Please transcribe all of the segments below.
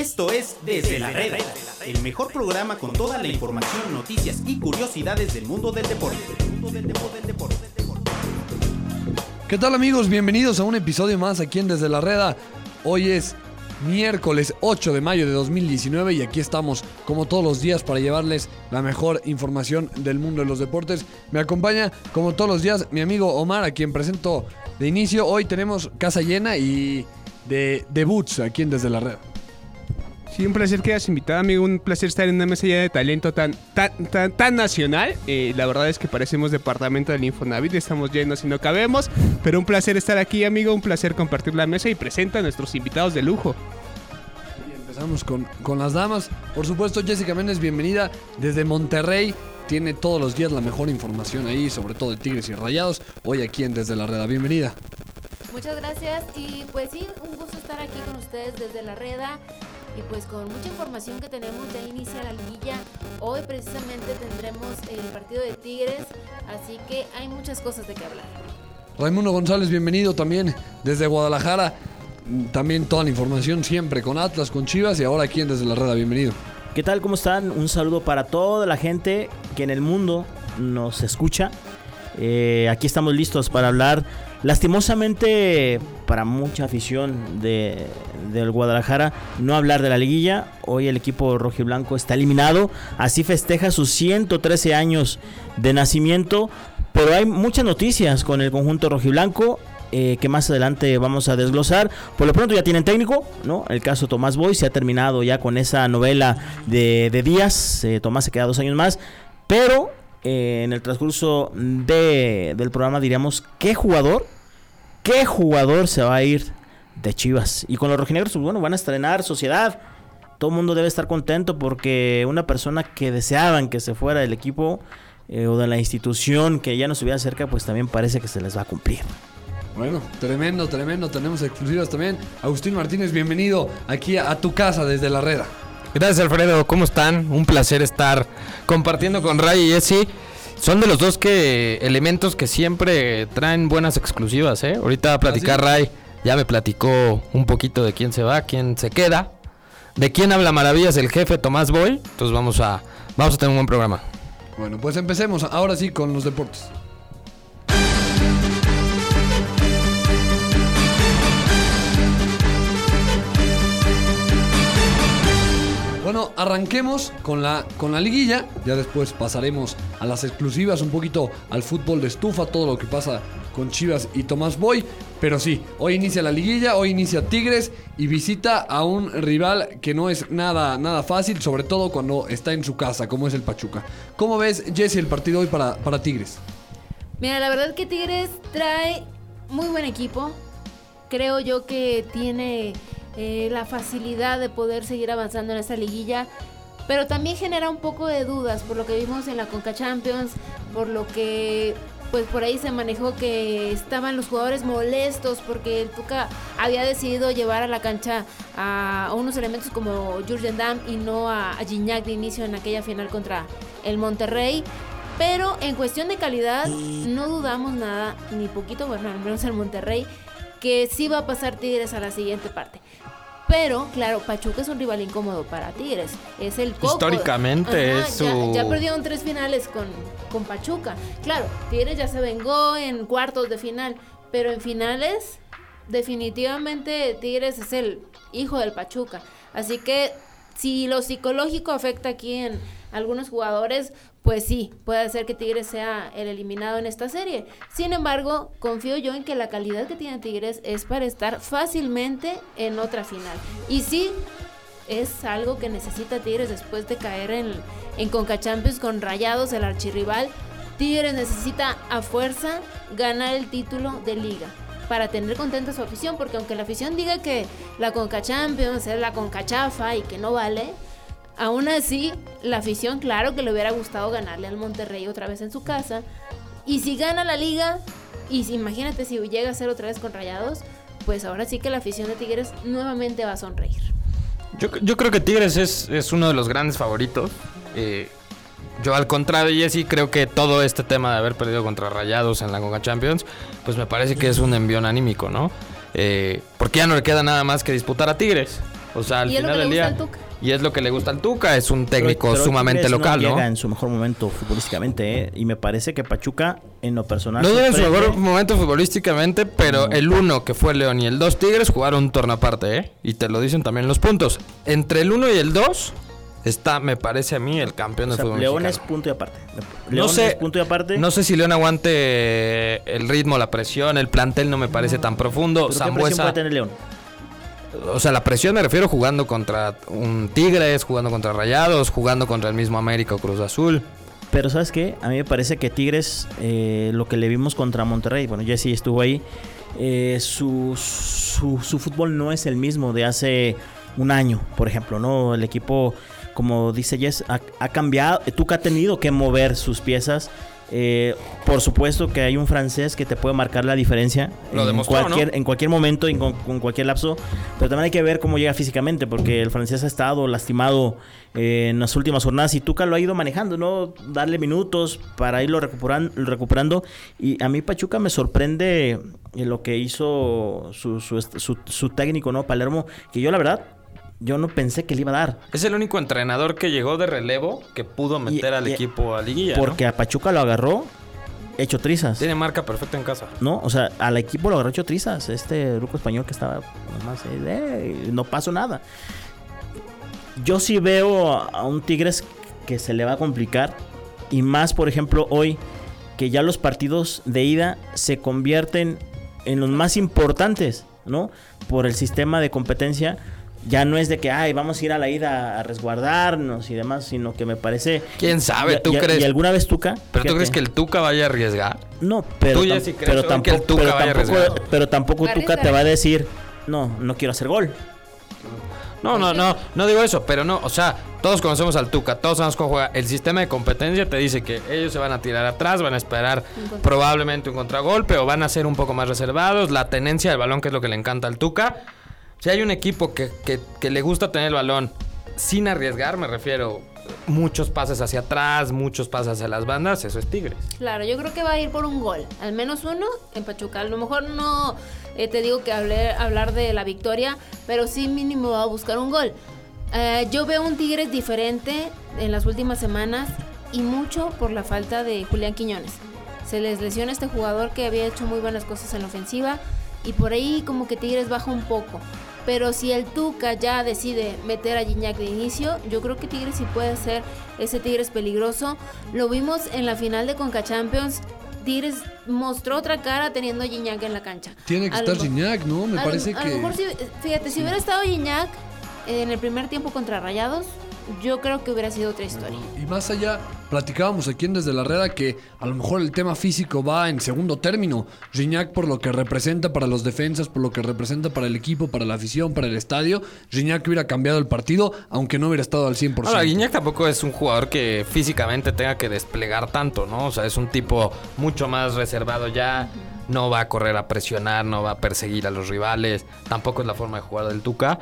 Esto es Desde la Reda, el mejor programa con toda la información, noticias y curiosidades del mundo del deporte. ¿Qué tal amigos? Bienvenidos a un episodio más aquí en Desde la Reda. Hoy es miércoles 8 de mayo de 2019 y aquí estamos como todos los días para llevarles la mejor información del mundo de los deportes. Me acompaña como todos los días mi amigo Omar a quien presento de inicio. Hoy tenemos casa llena y de debuts aquí en Desde la Reda. Sí, un placer que hayas invitado, amigo. Un placer estar en una mesa ya de talento tan, tan, tan, tan nacional. Eh, la verdad es que parecemos departamento del Infonavit. Estamos llenos y no cabemos. Pero un placer estar aquí, amigo. Un placer compartir la mesa y presenta a nuestros invitados de lujo. Y empezamos con, con las damas. Por supuesto, Jessica Méndez, bienvenida desde Monterrey. Tiene todos los días la mejor información ahí, sobre todo de Tigres y Rayados. Hoy aquí en Desde la Reda. Bienvenida. Muchas gracias y pues sí, un gusto estar aquí con ustedes desde la Reda y pues con mucha información que tenemos ya inicia la liguilla. Hoy precisamente tendremos el partido de Tigres, así que hay muchas cosas de qué hablar. Raimundo González, bienvenido también desde Guadalajara. También toda la información siempre con Atlas, con Chivas y ahora aquí en Desde la Reda. Bienvenido. ¿Qué tal? ¿Cómo están? Un saludo para toda la gente que en el mundo nos escucha. Eh, aquí estamos listos para hablar. Lastimosamente, para mucha afición de, del Guadalajara, no hablar de la liguilla. Hoy el equipo rojiblanco está eliminado. Así festeja sus 113 años de nacimiento. Pero hay muchas noticias con el conjunto rojiblanco. Eh, que más adelante vamos a desglosar. Por lo pronto ya tienen técnico, ¿no? El caso Tomás Boy se ha terminado ya con esa novela de, de Díaz. Eh, Tomás se queda dos años más. Pero eh, en el transcurso de, del programa diríamos qué jugador, qué jugador se va a ir de Chivas. Y con los rojinegros, pues, bueno, van a estrenar Sociedad. Todo el mundo debe estar contento porque una persona que deseaban que se fuera del equipo eh, o de la institución que ya no estuviera cerca, pues también parece que se les va a cumplir. Bueno, tremendo, tremendo. Tenemos exclusivas también. Agustín Martínez, bienvenido aquí a, a tu casa desde la Reda. Gracias Alfredo, ¿cómo están? Un placer estar compartiendo con Ray y Jesse. Son de los dos que elementos que siempre traen buenas exclusivas, ¿eh? Ahorita va a platicar ¿Ah? Ray, ya me platicó un poquito de quién se va, quién se queda, de quién habla maravillas el jefe Tomás Boy. Entonces vamos a vamos a tener un buen programa. Bueno, pues empecemos ahora sí con los deportes. Bueno, arranquemos con la, con la liguilla. Ya después pasaremos a las exclusivas, un poquito al fútbol de estufa, todo lo que pasa con Chivas y Tomás Boy. Pero sí, hoy inicia la liguilla, hoy inicia Tigres y visita a un rival que no es nada, nada fácil, sobre todo cuando está en su casa, como es el Pachuca. ¿Cómo ves, Jesse, el partido hoy para, para Tigres? Mira, la verdad que Tigres trae muy buen equipo. Creo yo que tiene eh, la facilidad de poder seguir avanzando en esta liguilla. Pero también genera un poco de dudas por lo que vimos en la Conca Champions, por lo que pues por ahí se manejó que estaban los jugadores molestos porque el Tuca había decidido llevar a la cancha a unos elementos como Jurgen Damm y no a, a Gignac de inicio en aquella final contra el Monterrey. Pero en cuestión de calidad, no dudamos nada, ni poquito, bueno, al menos el Monterrey, que sí va a pasar Tigres a la siguiente parte. Pero, claro, Pachuca es un rival incómodo para Tigres. Es el coco. Históricamente Ajá, es ya- su- Ya, perdieron tres finales con, con Pachuca. Claro, Tigres ya se vengó en cuartos de final. Pero en finales, definitivamente Tigres es el hijo del Pachuca. Así que si lo psicológico afecta aquí en algunos jugadores, pues sí, puede hacer que Tigres sea el eliminado en esta serie. Sin embargo, confío yo en que la calidad que tiene Tigres es para estar fácilmente en otra final. Y sí, es algo que necesita Tigres después de caer en, en Conca Champions con Rayados, el archirrival. Tigres necesita a fuerza ganar el título de liga para tener contenta su afición, porque aunque la afición diga que la Conca Champions es la Conca chafa y que no vale, aún así la afición claro que le hubiera gustado ganarle al Monterrey otra vez en su casa. Y si gana la liga, y si, imagínate si llega a ser otra vez con Rayados, pues ahora sí que la afición de Tigres nuevamente va a sonreír. Yo, yo creo que Tigres es, es uno de los grandes favoritos. Eh, yo al contrario de Jesse creo que todo este tema de haber perdido contra Rayados en la Conca Champions, pues me parece que es un envión anímico, ¿no? Eh, porque ya no le queda nada más que disputar a Tigres. O sea, al Y final del día. Y es lo que le gusta al Tuca. Es un técnico Pero- pero sumamente Tigres local, no ¿no? llega en su mejor momento futbolísticamente, ¿eh? Y me parece que Pachuca, en lo personal. No llega en su mejor momento futbolísticamente, pero el uno que fue León y el dos Tigres jugaron un torneo aparte, ¿eh? Y te lo dicen también los puntos. Entre el 1 y el 2 está, me parece a mí, el campeón O sea, fútbol León es punto y aparte. No León sé, es punto y aparte. no sé si León aguante el ritmo, la presión, el plantel no me parece tan profundo. ¿Pero ¿Qué presión Zambuesa, puede tener León? O sea, la presión me refiero jugando contra un Tigres, jugando contra Rayados, jugando contra el mismo América o Cruz Azul. Pero ¿sabes qué? A mí me parece que Tigres, eh, lo que le vimos contra Monterrey, bueno, Jesse estuvo ahí, eh, su, su, su fútbol no es el mismo de hace un año, por ejemplo, ¿no? El equipo, como dice Jess, ha, ha cambiado, Tuca ha tenido que mover sus piezas. Eh, por supuesto que hay un francés que te puede marcar la diferencia Lo en, demostró, cualquier, ¿no? en cualquier momento, en con, con cualquier lapso, pero también hay que ver cómo llega físicamente, porque el francés ha estado lastimado eh, en las últimas jornadas y Tuca lo ha ido manejando, ¿no? Darle minutos para irlo recuperan- recuperando. Y a mí Pachuca me sorprende eh, lo que hizo su, su, su- su técnico, ¿no? Palermo, que yo la verdad, yo no pensé que le iba a dar. Es el único entrenador que llegó de relevo que pudo meter Y- al y- equipo a liguilla. ¿no? Porque a Pachuca lo agarró hecho trizas. Tiene marca perfecta en casa. ¿No? O sea, al equipo lo agarró hecho trizas. Este grupo español que estaba nomás, eh, no pasó nada. Yo sí veo a un Tigres que se le va a complicar. Y más, por ejemplo, hoy, que ya los partidos de ida se convierten en los más importantes, ¿no? Por el sistema de competencia. Ya no es de que, ay, vamos a ir a la ida a resguardarnos y demás, sino que me parece... ¿Quién sabe? ¿Tú y- crees? ¿Y alguna vez Tuca? ¿Pero tú crees que el Tuca vaya a arriesgar? No, pero, Tú ya tam- sí crees pero tampoco, que el Tuca pero vaya a tampoco, arriesgar. pero tampoco Tuca te va a decir, no, no quiero hacer gol. No, no, no, no digo eso, pero no, o sea, todos conocemos al Tuca, todos sabemos cómo juega. El sistema de competencia te dice que ellos se van a tirar atrás, van a esperar probablemente un contragolpe o van a ser un poco más reservados. La tenencia del balón, que es lo que le encanta al Tuca. Si hay un equipo que, le gusta tener el balón sin arriesgar, me refiero muchos pases hacia atrás, muchos pases hacia las bandas, eso es Tigres. Claro, yo creo que va a ir por un gol, al menos uno en Pachuca. A lo mejor no eh, te digo que hablar de la victoria, pero sí mínimo va a buscar un gol. Eh, yo veo un Tigres diferente en las últimas semanas y mucho por la falta de Julián Quiñones. Se les lesiona este jugador que había hecho muy buenas cosas en la ofensiva y por ahí como que Tigres baja un poco. Pero si el Tuca ya decide meter a Gignac de inicio, yo creo que Tigres sí puede ser ese Tigres peligroso. Lo vimos en la final de Conca Champions. Tigres mostró otra cara teniendo a Gignac en la cancha. Tiene que A estar lo- Gignac, ¿no? Me a lo- parece a que... lo mejor si- fíjate, si hubiera estado Gignac en el primer tiempo contra Rayados, yo creo que hubiera sido otra historia. Y más allá, platicábamos aquí en Desde la Reda que a lo mejor el tema físico va en segundo término. Gignac por lo que representa para los defensas, por lo que representa para el equipo, para la afición, para el estadio. Gignac hubiera cambiado el partido, aunque no hubiera estado al 100%. Ahora, Guiñac tampoco es un jugador que físicamente tenga que desplegar tanto, ¿no? O sea, es un tipo mucho más reservado ya. No va a correr a presionar, no va a perseguir a los rivales. Tampoco es la forma de jugar del Tuca.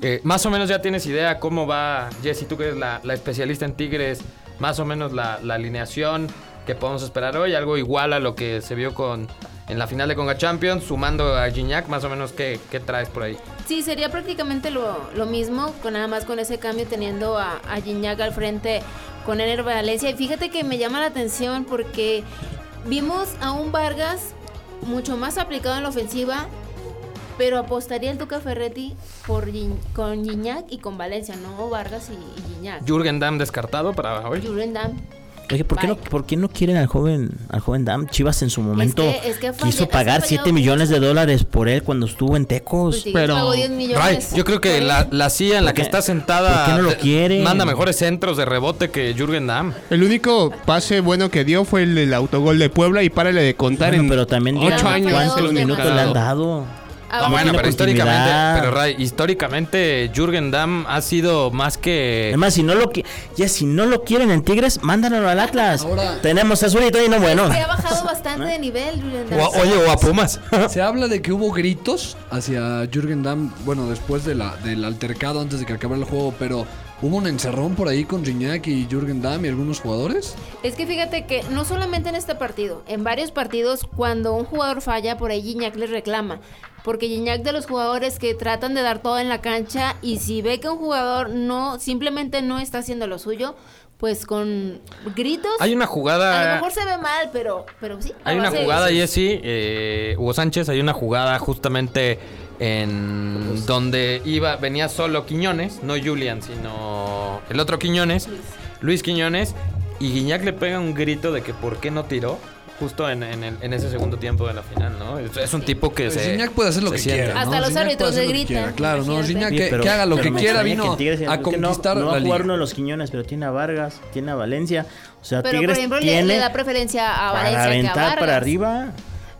Eh, más o menos ya tienes idea cómo va, Jessy, tú que eres la, la especialista en Tigres, más o menos la, la alineación que podemos esperar hoy, algo igual a lo que se vio con en la final de Conga Champions, sumando a Gignac, más o menos, ¿qué, qué traes por ahí? Sí, sería prácticamente lo, lo mismo, con nada más con ese cambio teniendo a, a Gignac al frente con Ener Valencia. Y fíjate que me llama la atención porque vimos a un Vargas mucho más aplicado en la ofensiva, pero apostaría el Tuca Ferretti por Gin- con Gignac y con Valencia, no Vargas y, y Gignac. Jürgen Damm descartado para hoy. Julen Damm. Oye, ¿por qué, no. ¿por qué no quieren al joven al joven Dam? Chivas en su momento que- es que ha falle- quiso pagar fallado 7 millones de dólares por él cuando estuvo en Tecos. Pues Tigres pero- pagó 10 Ray, millones. yo creo que la, la CIA en la ¿Por que está sentada ¿Por qué no lo quieren? manda mejores centros de rebote que Jürgen Damm. El único pase bueno que dio fue el del autogol de Puebla y párale de contar Bueno, en pero también ocho ya años. fue ¿Cuántos minutos le han dado? Ah, No, bueno, pero históricamente, pero Ray, históricamente Jürgen Damm ha sido más que Además, si no lo ya si no lo quieren en Tigres, mándanlo al Atlas. Ahora- Tenemos a Zurito y no bueno. Se ha bajado bastante de nivel, Julen Damm. o a- oye o a Pumas. Se habla de que hubo gritos hacia Jürgen Damm, bueno, después de la, del altercado antes de que acabara el juego, pero hubo un encerrón por ahí con Gignac y Jürgen Damm y algunos jugadores. Es que fíjate que no solamente en este partido, en varios partidos cuando un jugador falla, por ahí Gignac le reclama. Porque Gignac de los jugadores que tratan de dar todo en la cancha y si ve que un jugador no simplemente no está haciendo lo suyo, pues con gritos. Hay una a lo jugada. mejor se ve mal, pero, pero sí. Hay una jugada. Jesse, eh, Hugo Sánchez, hay una jugada justamente en donde iba, venía solo Quiñones, no Julian, sino el otro Quiñones, Luis Quiñones, y Guiñac le pega un grito de que por qué no tiró, justo en, en el- en ese segundo tiempo de la final, ¿no? Es, es un tipo que se... Gignac puede hacer lo que siente. quiera. ¿no? Hasta los árbitros le gritan, Claro, no. Gignac que, haga lo que quiera vino que a que no- conquistar no, va a jugar uno de los Quiñones, pero tiene a Vargas, tiene a Valencia. O sea, Pero Tigres por ejemplo le, tiene le da preferencia a para Valencia que a aventar Vargas. para arriba.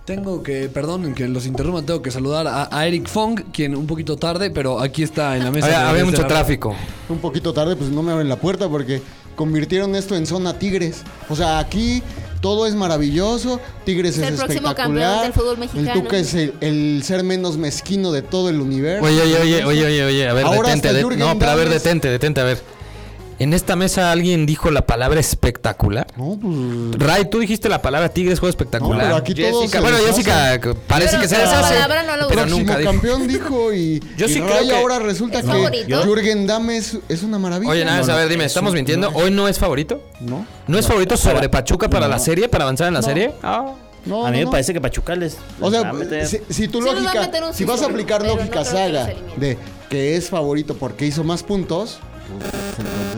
Tengo que, perdón que los interrumpa, tengo que saludar a, a Eric Fong, quien un poquito tarde, pero aquí está en la mesa. Había, mucho tráfico. Un poquito tarde, pues no me abren la puerta porque convirtieron esto en zona Tigres. O sea, aquí todo es maravilloso, Tigres Es es, el próximo espectacular. campeón del fútbol mexicano. El Tuca es el, el ser menos mezquino de todo el universo. Oye, oye, oye, oye, oye, oye, a ver, Ahora detente. de- no, pero a ver, detente, detente, a ver. En esta mesa alguien dijo la palabra espectacular. No, pues... Ray, tú dijiste la palabra Tigres juego espectacular. No, pero aquí todos Jessica, bueno. Jessica parece Pero que se deshace. palabra no lo pero nunca dijo. campeón dijo y, Yo y sí Ray creo que- ahora resulta ¿Es que favorito? Jürgen Damm es, es una maravilla. Oye, nada, No, a ver, dime, es ¿estamos mintiendo? no, ¿Hoy no es favorito? No. ¿No es favorito sobre Pachuca para No. la serie, para avanzar en la serie? Ah. No, a mí no, me no. parece que Pachuca les, O sea, va a meter- si, si tu Sí les va a lógica, meter un si vas a aplicar lógica saga de que es favorito porque hizo más puntos,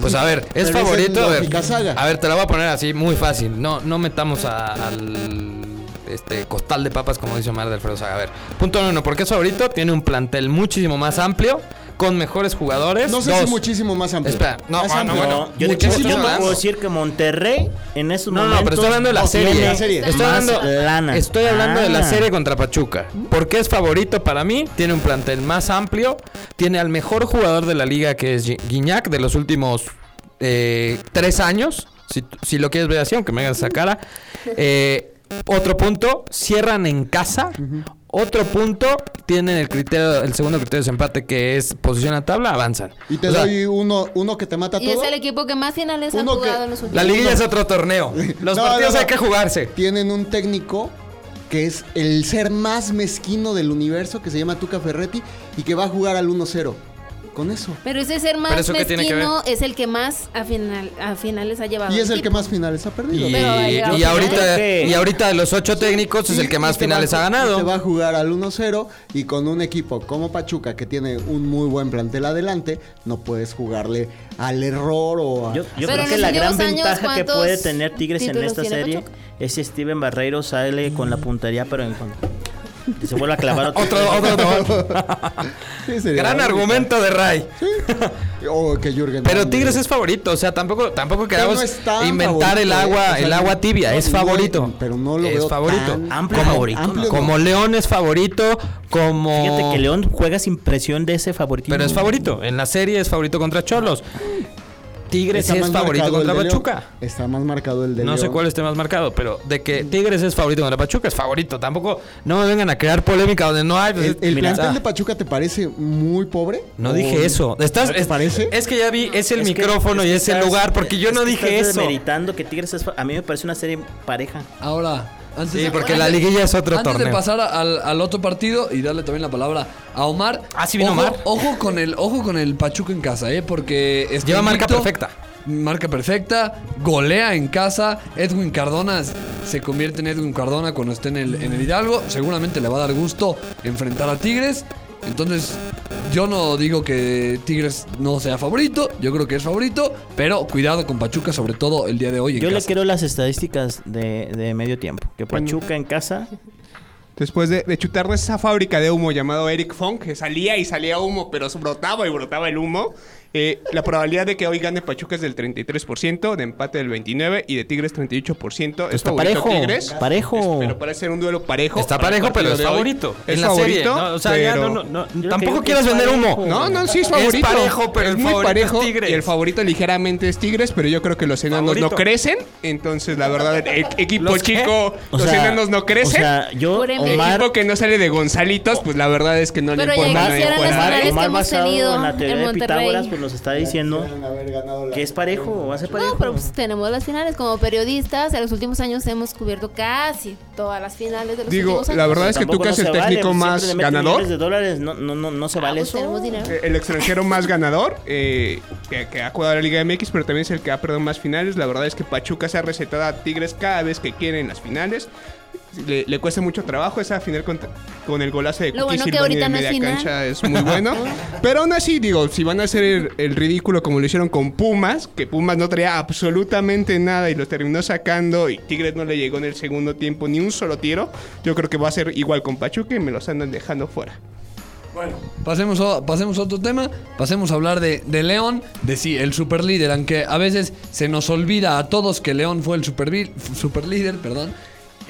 pues, a ver, ¿es Pero favorito? A ver, a ver, te la voy a poner así, muy fácil. No, no metamos a- al este costal de papas, como dice Omar de Alfredo Saga. A ver, punto uno, ¿por qué es favorito? Tiene un plantel muchísimo más amplio, con mejores jugadores. No sé Dos, si muchísimo más amplio. Espera, no, Más ah, no, bueno. No, yo, te, yo te más. puedo decir que Monterrey en esos No, no, momentos pero estoy hablando de la no serie. tiene La serie. Estoy hablando, lana. estoy hablando de la serie contra Pachuca. ¿Por qué es favorito para mí? Tiene un plantel más amplio. Tiene al mejor jugador de la liga que es Gui- Guiñac de los últimos eh, tres años. Si, si lo quieres ver así, aunque me hagas esa cara. Eh, otro punto, cierran en casa. Otro punto, tienen el criterio, el segundo criterio de desempate que es posición a tabla, avanzan. Y te O sea, doy uno, uno que te mata Y es todo. el equipo que más finales ha que- jugado en los últimos la liguilla es otro torneo. Los No, partidos no, no. hay que jugarse. Tienen un técnico que es el ser más mezquino del universo, que se llama Tuca Ferretti, y que va a jugar al 1-0. Con eso. Pero ese ser ¿Pero más eso mezquino es el que más a, final, a finales ha llevado. Y es el que más finales ha perdido. Y, Pero ahorita, y ahorita de los ocho técnicos es Y- el que más va finales ha ganado. Te va a jugar al 1-0 y con un equipo como Pachuca que tiene un muy buen plantel adelante, no puedes jugarle al error o a... Yo, yo creo que la gran ventaja que ¿cuántos puede tener Tigres en esta serie Pachuca? es si Steven Barreiro sale con la puntería, pero en contra. Que se vuelve a clavar Otro, otro, otro. Sí, sería Gran argumento de Ray. O que Jürgen Pero Tigres es favorito, o sea, tampoco, tampoco queramos no inventar el favorito, agua, o sea, el agua tibia, no, es no, favorito. pero no lo es veo favorito. tan amplio como, favorito, amplio, ¿no? como León es favorito, como Fíjate que León juega sin presión de ese favoritismo. pero es favorito. En la serie es favorito contra Cholos. Tigres es más favorito contra. Pachuca. Está más marcado el de No sé cuál esté más marcado, pero de que Tigres es favorito contra Pachuca es favorito. Tampoco no me vengan a crear polémica donde no hay. pues, ¿El, el mira, plantel ah, de Pachuca te parece muy pobre? No ¿O- dije eso. Estás, ¿No te es, parece? es que ya vi, es el Es que- micrófono es y que es el estás- lugar, porque yo es no dije estás eso. que Tigres es A mí me parece una serie pareja. Ahora, antes Sí, de- porque la liguilla es otro antes torneo. de pasar al, al otro partido y darle también la palabra a Omar. Ah, sí vino ojo, Omar. Ojo con el, ojo con el Pachuca en casa, eh, porque está Lleva marca perfecta. Marca perfecta, golea en casa. Edwin Cardona se convierte en Edwin Cardona cuando esté en el, en el Hidalgo. Seguramente le va a dar gusto enfrentar a Tigres. Entonces, yo no digo que Tigres no sea favorito. Yo creo que es favorito. Pero cuidado con Pachuca, sobre todo el día de hoy. En Yo le casa. quiero las estadísticas de, de medio tiempo. Que Pachuca en casa Después de, de chutarnos esa fábrica de humo llamado Eric Funk, que salía y salía humo, pero brotaba y brotaba el humo. Eh, la probabilidad de que hoy gane Pachuca es del 33%, de empate del 29% y de Tigres 38%. Es Está favorito parejo, Tigres. parejo. Es- pero parece ser un duelo parejo. Está el parejo, pero es favorito. Es en la favorito, serie. No, o sea, ya pero- no, no, no, Yo tampoco quieras es vender humo. No, no, sí es Es favorito. parejo, pero es el muy favorito es parejo. Tigres. Y el favorito ligeramente es Tigres, pero yo creo que los enanos Favorito. no crecen. Entonces, la verdad, el equipo chico, O los sea, enanos no O crecen. sea, yo, Omar- equipo que no sale de Gonzalitos, pues la verdad es que no Pero le ya importa nada de quisieran las finales que hemos tenido en Monterrey. Nos está diciendo Pudieron haber ganado la- que es parejo, va a ser parejo. No, pero pues tenemos las finales. Como periodistas, en los últimos años hemos cubierto casi todas las finales de los Digo, últimos años. la verdad es que tú que no eres el vale, técnico más ganador, de dólares, no, no, no, no se Ah, vale pues eso. tenemos dinero. eh, el extranjero más ganador, eh, que, que ha jugado la Liga MX, pero también es el que ha perdido más finales. La verdad es que Pachuca se ha recetado a Tigres cada vez que quiere en las finales. Le, le cuesta mucho trabajo esa final con, con el golazo de Lo Cookie bueno que ahorita no es media final. cancha es muy bueno. pero aún así, digo, si van a hacer el, el ridículo como lo hicieron con Pumas, que Pumas no traía absolutamente nada y los terminó sacando y Tigres no le llegó en el segundo tiempo ni un solo tiro, yo creo que va a ser igual con Pachuca y me los andan dejando fuera. Pasemos a, pasemos a otro tema, pasemos a hablar de, de León, de sí, el superlíder, aunque a veces se nos olvida a todos que León fue el superlíder, perdón,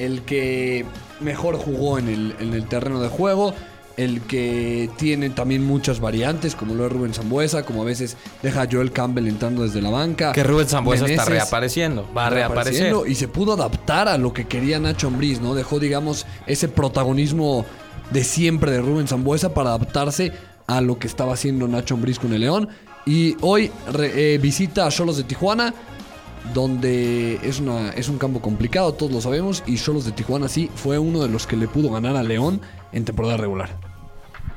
el que mejor jugó en el, en el terreno de juego, el que tiene también muchas variantes, como lo es Rubén Zambuesa, como a veces deja a Joel Campbell entrando desde la banca. Que Rubén Zambuesa está reapareciendo. Va a reaparecer. reapareciendo Y se pudo adaptar a lo que quería Nacho Ambriz, ¿no? Dejó, digamos, ese protagonismo de siempre de Rubén Zambuesa para adaptarse a lo que estaba haciendo Nacho Ambriz con el León. Y hoy re- eh, visita a Cholos de Tijuana, donde es, una, es un campo complicado, todos lo sabemos. Y Cholos de Tijuana sí fue uno de los que le pudo ganar a León en temporada regular.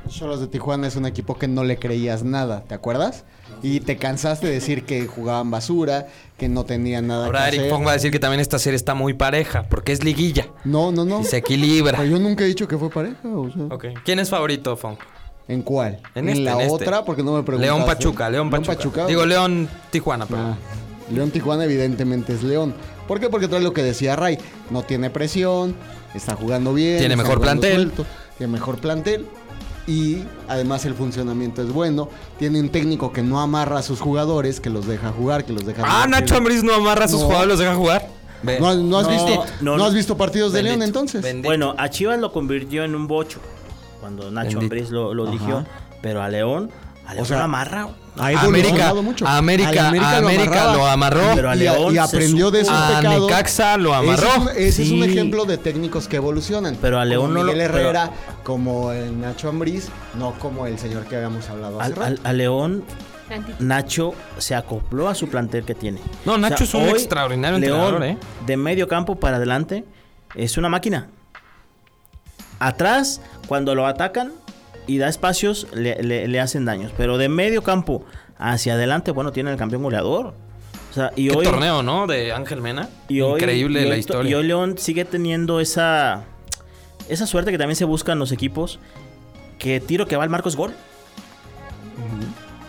Cholos de Tijuana es un equipo que no le creías nada, ¿te acuerdas? Y te cansaste de decir que jugaban basura, que no tenían nada Ahora que Eric hacer. Fong va a decir que también esta serie está muy pareja, porque es liguilla. No, no, no. Y se equilibra. Pero yo nunca he dicho que fue pareja, o sea. ¿Quién es favorito, Fong? ¿En cuál? En este, la en este. otra, porque no me preguntaste. León Pachuca, León Pachuca. Digo León Tijuana, perdón. Ah, León Tijuana evidentemente es León. ¿Por qué? Porque trae lo que decía Ray. No tiene presión, está jugando bien. Tiene mejor plantel. suelto, tiene mejor plantel. Y además el funcionamiento es bueno. Tiene un técnico que no amarra a sus jugadores, que los deja jugar, que los deja Ah. Nacho Ambriz no amarra a sus No. jugadores, los deja jugar. ¿No, no has, No, visto, no, no, has no. visto partidos de León entonces? bendito. Bueno, a Chivas lo convirtió en un bocho cuando Nacho. Ambriz lo, lo pero a León, a León sea, lo amarra. Ha América, evolucionado mucho. América, Al América, lo lo amarró. Pero a y, León y se aprendió de sus A pecados. Necaxa lo amarró. Ese es un, ese es un Sí. ejemplo de técnicos que evolucionan. Pero a León como no lo- Miguel pero- Herrera, como el Nacho Ambriz, no como el señor que habíamos hablado hace Al, rato. al- a León. Nacho se acopló a su plantel que tiene. No, Nacho es un hoy, extraordinario León, entrenador, ¿eh? De medio campo para adelante, es una máquina. Atrás, cuando lo atacan y da espacios, le, le- le hacen daños. Pero de medio campo hacia adelante, bueno, tiene el campeón goleador. O sea, y Qué hoy, torneo, ¿no? De Ángel Mena. y hoy- Increíble y la hoy- historia. Y hoy León sigue teniendo esa, esa suerte que también se busca en los equipos. Que tiro que va al marco es gol.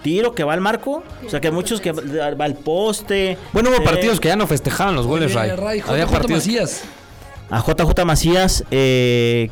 Tiro que va al marco. O sea, que muchos que va al poste. Bueno, hubo eh, partidos que ya no festejaban los goles, Ray. J. Había partidos. Macías. A JJ Macías, eh,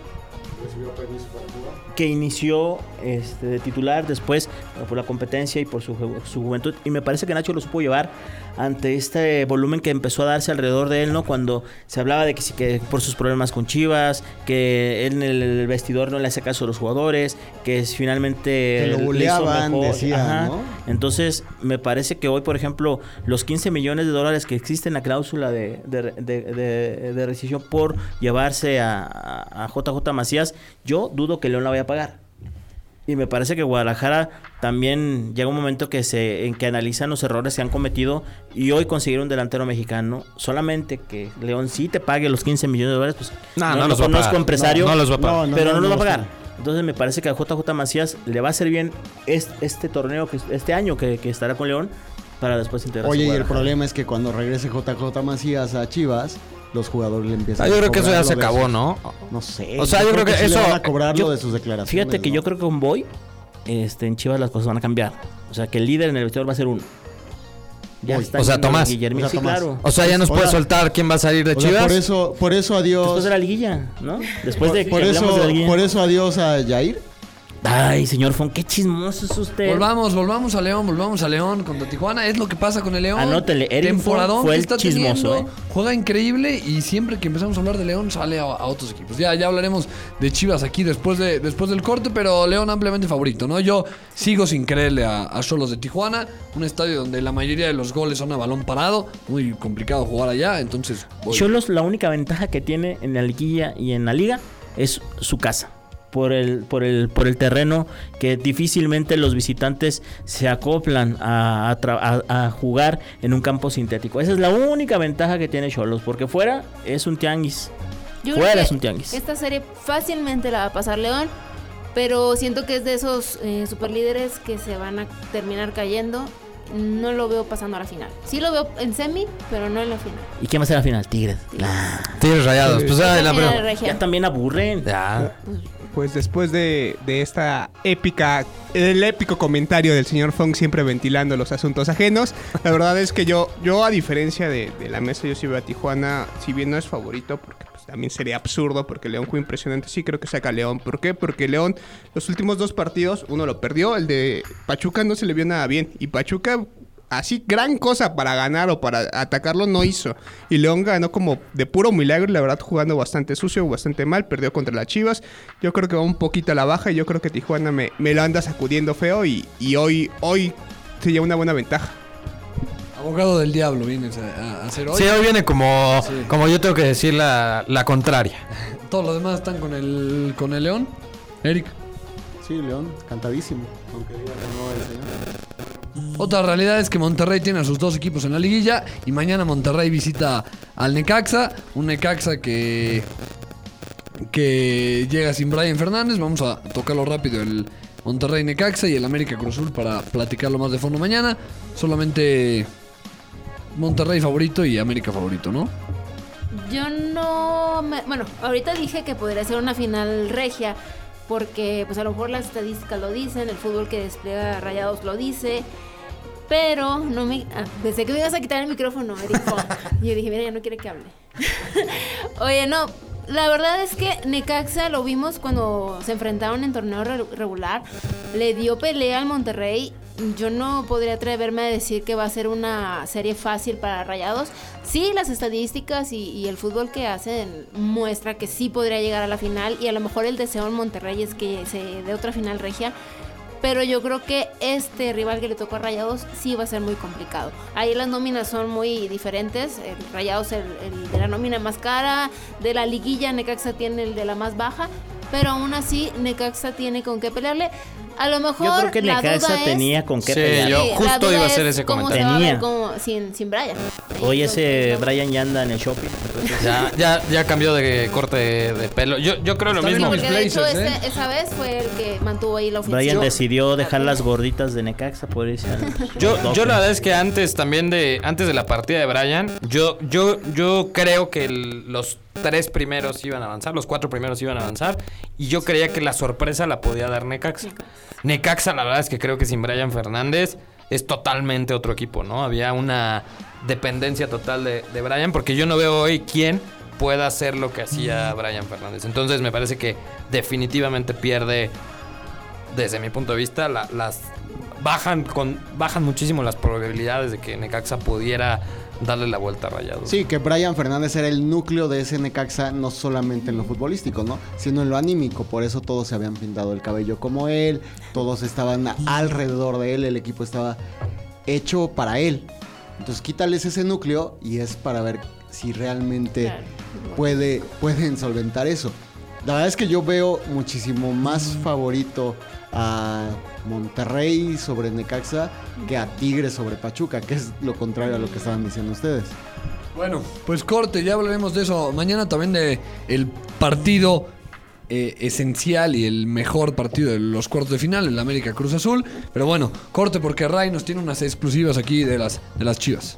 que inició este, de titular después eh, por la competencia y por su, su juventud. Y me parece que Nacho lo supo llevar ante este volumen que empezó a darse alrededor de él, ¿no? Cuando se hablaba de que, sí, que por sus problemas con Chivas, que él en el vestidor no le hace caso a los jugadores, que es finalmente... Que lo buleaban, decían. ¿no? Entonces, me parece que hoy, por ejemplo, los 15 millones de dólares que existe en la cláusula de, de, de- de- de rescisión por llevarse a, a- a JJ Macías, yo dudo que León la vaya a pagar. Y me parece que Guadalajara también llega un momento que se en que analizan los errores que han cometido y hoy conseguir un delantero mexicano, solamente que León sí te pague los 15 millones de dólares, pues No, no los va a conozco pagar. empresario, No, no los va a pagar. No, no, pero no, no, los va a pagar. Entonces me parece que a JJ Macías le va a hacer bien es- este, torneo, que este año que, que estará con León, para después integrarse. Oye, a y el problema es que cuando regrese JJ Macías a Chivas, los jugadores le empiezan Ah, yo a creo que eso ya se acabó, sus- ¿no? No sé. O sea, yo creo que sí le eso- van a cobrar yo- lo de sus declaraciones. Fíjate que ¿no? yo creo que con Boy, este, en Chivas las cosas van a cambiar. O sea, que el líder en el vestidor va a ser uno. Ya está O sea, Tomás. Guillermín. O sea, sí, Tomás. claro. O sea, ya nos puede soltar quién va a salir de O sea, Chivas. por eso, por eso adiós. Después de la liguilla, ¿no? Después de que por eso, de la liguilla. por eso adiós a Jair. Ay, señor Fon, qué chismoso es usted. Volvamos, volvamos a León, volvamos a León contra Tijuana. Es lo que pasa con el León. Anótele, Temporadón fue el está chismoso, teniendo, ¿eh? Juega increíble y siempre que empezamos a hablar de León sale a, a otros equipos. Ya, ya hablaremos de Chivas aquí después, de, después del corte, pero León ampliamente favorito, ¿no? Yo sigo sin creerle a, a Cholos de Tijuana, un estadio donde la mayoría de los goles son a balón parado, muy complicado jugar allá, entonces voy. Cholos, la única ventaja que tiene en la liguilla y en la liga es su casa. Por el, por, el, por el terreno que difícilmente los visitantes se acoplan a, jugar en un campo sintético. Esa es la única ventaja que tiene Cholos, porque fuera es un tianguis. Yo Fuera es un tianguis. Esta serie fácilmente la va a pasar León, pero siento que es de esos eh, superlíderes que se van a terminar cayendo. No lo veo pasando a la final. Sí lo veo en semi, pero no en la final. ¿Y quién va a ser la final? Tigres. Nah. Tienes rayados. Pues ah, la regia. Ya también aburren. Ya. Pues después de, de esta épica, el épico comentario del señor Fong siempre ventilando los asuntos ajenos, la verdad es que yo, yo a diferencia de, de la mesa, yo sí veo a Tijuana, si bien no es favorito, porque pues, también sería absurdo, porque León fue impresionante, sí creo que saca a León. ¿Por qué? Porque León, los últimos dos partidos, uno lo perdió, el de Pachuca no se le vio nada bien, y Pachuca así gran cosa para ganar o para atacarlo no hizo. Y León ganó como de puro milagro, la verdad jugando bastante sucio, bastante mal, perdió contra las Chivas. Yo creo que va un poquito a la baja y yo creo que Tijuana me, me lo anda sacudiendo feo y, y hoy, hoy se lleva una buena ventaja. Abogado del diablo vienes a, a hacer hoy. Sí, hoy viene como, como yo tengo que decir la, la contraria. Todos los demás están con el, con el León. Eric. Sí, León, cantadísimo. Aunque diga que no el señor. Otra realidad es que Monterrey tiene a sus dos equipos en la liguilla y mañana Monterrey visita al Necaxa, un Necaxa que que llega sin Brian Fernández. Vamos a tocarlo rápido el Monterrey Necaxa y el América Cruz Azul para platicarlo más de fondo mañana. Solamente Monterrey favorito y América favorito, ¿no? Yo no bueno, ahorita dije que podría ser una final regia porque pues a lo mejor las estadísticas lo dicen, el fútbol que despliega Rayados lo dice, pero no me ah, pensé que me ibas a quitar el micrófono, Eric. Fong. Y yo dije, mira, ya no quiere que hable. Oye, no, la verdad es que Necaxa lo vimos cuando se enfrentaron en torneo re- regular, le dio pelea al Monterrey. Yo no podría atreverme a decir que va a ser una serie fácil para Rayados. Sí, las estadísticas y, el fútbol que hacen muestra que sí podría llegar a la final y a lo mejor el deseo en Monterrey es que se dé otra final regia. Pero yo creo que este rival que le tocó a Rayados sí va a ser muy complicado. Ahí las nóminas son muy diferentes. Rayados el, el de la nómina más cara, de la liguilla Necaxa tiene el de la más baja. Pero aún así Necaxa tiene con qué pelearle. A lo mejor Yo creo que la Necaxa duda es- tenía con qué Sí, pelear. yo justo iba a hacer ese comentario. Tenía. como- sin, sin Brian. Hoy ese Brian ya anda en el shopping. Ya, ya, ya cambió de corte de, de pelo. Yo, yo creo lo Está mismo. mis Porque de hecho Blazers, ese- ¿eh? esa vez fue el que mantuvo ahí la ofensiva. Brian decidió dejar las gorditas de Necaxa por al Yo, yo la verdad es que antes también de antes de la partida de Brian, yo yo yo creo que el- los tres primeros iban a avanzar, los cuatro primeros iban a avanzar y yo creía que la sorpresa la podía dar Necaxa. Necaxa la verdad es que creo que sin Brian Fernández es totalmente otro equipo, ¿no? Había una dependencia total de, de Brian porque yo no veo hoy quién pueda hacer lo que hacía Brian Fernández. Entonces me parece que definitivamente pierde desde mi punto de vista, la- las bajan con bajan muchísimo las probabilidades de que Necaxa pudiera darle la vuelta a Rayados. Sí, que Brian Fernández era el núcleo de ese Necaxa, no solamente en lo futbolístico, ¿no? Sino en lo anímico. Por eso todos se habían pintado el cabello como él, todos estaban alrededor de él, el equipo estaba hecho para él. Entonces quítales ese núcleo y es para ver si realmente Claro. puede, pueden solventar eso. La verdad es que yo veo muchísimo más favorito a Monterrey sobre Necaxa que a Tigres sobre Pachuca, que es lo contrario a lo que estaban diciendo ustedes. Bueno, pues corte, ya hablaremos de eso. Mañana también de el partido eh, esencial y el mejor partido de los cuartos de final, el América Cruz Azul. Pero bueno, corte porque Ray nos tiene unas exclusivas aquí de las, de las chivas.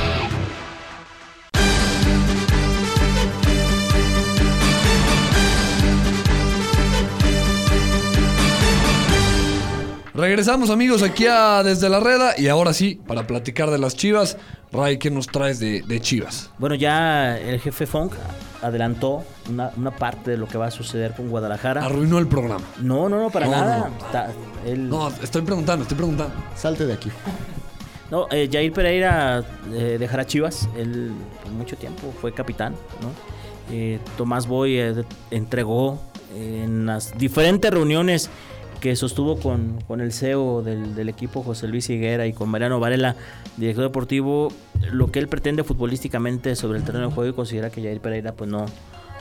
Regresamos amigos aquí a Desde la Reda y ahora sí, para platicar de las Chivas. Ray, ¿qué nos traes de, de Chivas? Bueno, ya el jefe Funk adelantó una, una parte de lo que va a suceder con Guadalajara. Arruinó el programa. No, no, no, para No, nada. no, no. Está- él- No, estoy preguntando, estoy preguntando. Salte de aquí. No, eh, Jair Pereira eh, dejará Chivas. Él por mucho tiempo fue capitán, ¿no? Eh, Tomás Boy eh, entregó en las diferentes reuniones que sostuvo con, con el CEO del, del equipo, José Luis Higuera, y con Mariano Varela, director deportivo, lo que él pretende futbolísticamente sobre el terreno de juego y considera que Jair Pereira pues no,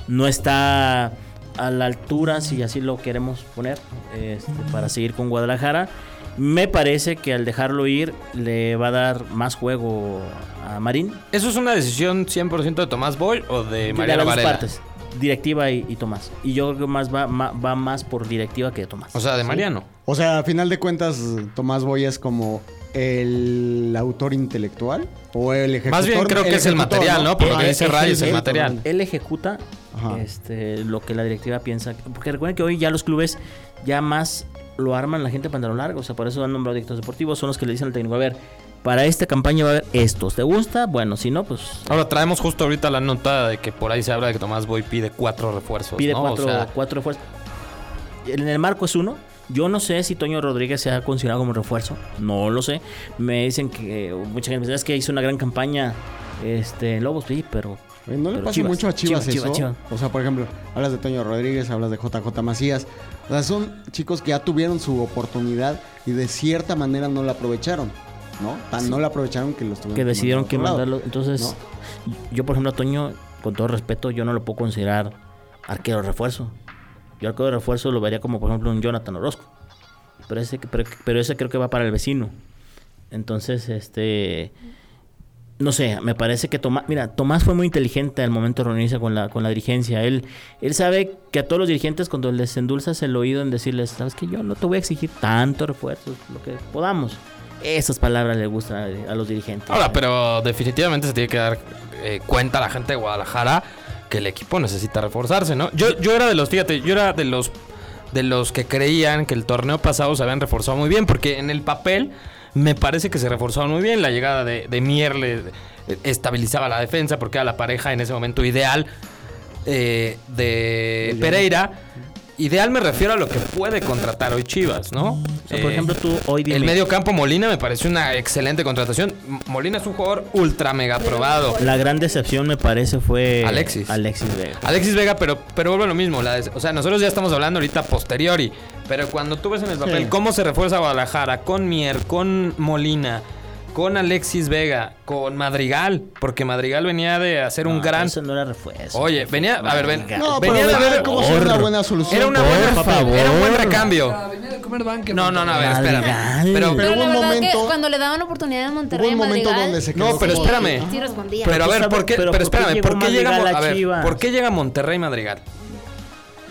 no está a la altura, si así lo queremos poner, este, para seguir con Guadalajara. Me parece que al dejarlo ir le va a dar más juego a Marín. ¿Eso es una decisión 100% de Tomás Boy o de de Mariano las dos Varela? partes, directiva y, y Tomás. Y yo creo que más va, ma- va más por directiva que de Tomás. O sea, de Mariano. O sea, a final de cuentas, Tomás Boy es como el autor intelectual o el ejecutor. Más bien creo que es el material, ¿no? Por lo que Ah, dice Ray, es el material. Él ejecuta este, lo que la directiva piensa. Porque recuerden que hoy ya los clubes ya más lo arman la gente de pantalón largo. O sea, por eso han nombrado directores deportivos. Son los que le dicen al técnico, a ver, para esta campaña va a haber estos. ¿Te gusta? Bueno, si no, pues Ahora traemos justo ahorita la nota de que por ahí se habla de que Tomás Boy pide cuatro refuerzos. pide ¿no? cuatro, O sea, cuatro refuerzos. En el marco es uno. Yo no sé si Toño Rodríguez se ha considerado como refuerzo. No lo sé. Me dicen que mucha gente me dice, es que hizo una gran campaña este, Lobos, sí, pero... Eh, No le pasa Chivas, mucho a Chivas, Chivas, eso. Chivas, Chivas. O sea, por ejemplo, hablas de Toño Rodríguez, hablas de JJ Macías. O sea, son chicos que ya tuvieron su oportunidad y de cierta manera no la aprovecharon. ¿No? Tan no la aprovecharon que los tuvieron que decidieron que mandarlo. Entonces, yo por ejemplo a Toño, con todo respeto, yo no lo puedo considerar arquero refuerzo. Yo arquero de refuerzo lo vería como por ejemplo un Jonathan Orozco. Pero ese, pero, pero ese creo que va para el vecino. Entonces, este... No sé, me parece que Tomás... Mira, Tomás fue muy inteligente al momento de reunirse con la, con la dirigencia. Él, él sabe que a todos los dirigentes cuando les endulzas el oído en decirles, sabes que yo no te voy a exigir tanto refuerzos, lo que podamos. Esas palabras le gustan a, a los dirigentes. Ahora, pero definitivamente se tiene que dar eh, cuenta a la gente de Guadalajara que el equipo necesita reforzarse, ¿no? Yo, yo era de los, fíjate, yo era de los de los que creían que el torneo pasado se habían reforzado muy bien, porque en el papel me parece que se reforzaron muy bien. La llegada de, de Mier le eh, estabilizaba la defensa porque era la pareja en ese momento ideal eh, de Pereira. Ideal me refiero a lo que puede contratar hoy Chivas, ¿no? O sea, por Eh, ejemplo, tú hoy dime... el medio campo Molina me pareció una excelente contratación. Molina es un jugador ultra mega probado. La gran decepción me parece fue Alexis. Alexis Vega. Alexis Vega, pero, pero vuelve a lo mismo. la o sea, nosotros ya estamos hablando ahorita posteriori. Pero cuando tú ves en el papel Sí. cómo se refuerza Guadalajara con Mier, con Molina, con Alexis Vega, con Madrigal, porque Madrigal venía de hacer un No, gran. Eso no era refuerzo. Oye, venía, a ver, ven, No, pero venía de venía ver como si era una buena solución. Era una Por buena, favor. era un buen recambio. Venía de comer banque. No, no, no, a ver, espérame. Madrigal. Pero, Pero Pero hubo un verdad momento- que cuando le daban oportunidad en Monterrey, Hubo un momento Madrigal, donde se quedó No, pero espérame. sí respondía. Pero a ver, ¿por qué? pero Pero, ¿por qué espérame, ¿por qué llega, a a ver? ¿por qué llega Monterrey Madrigal?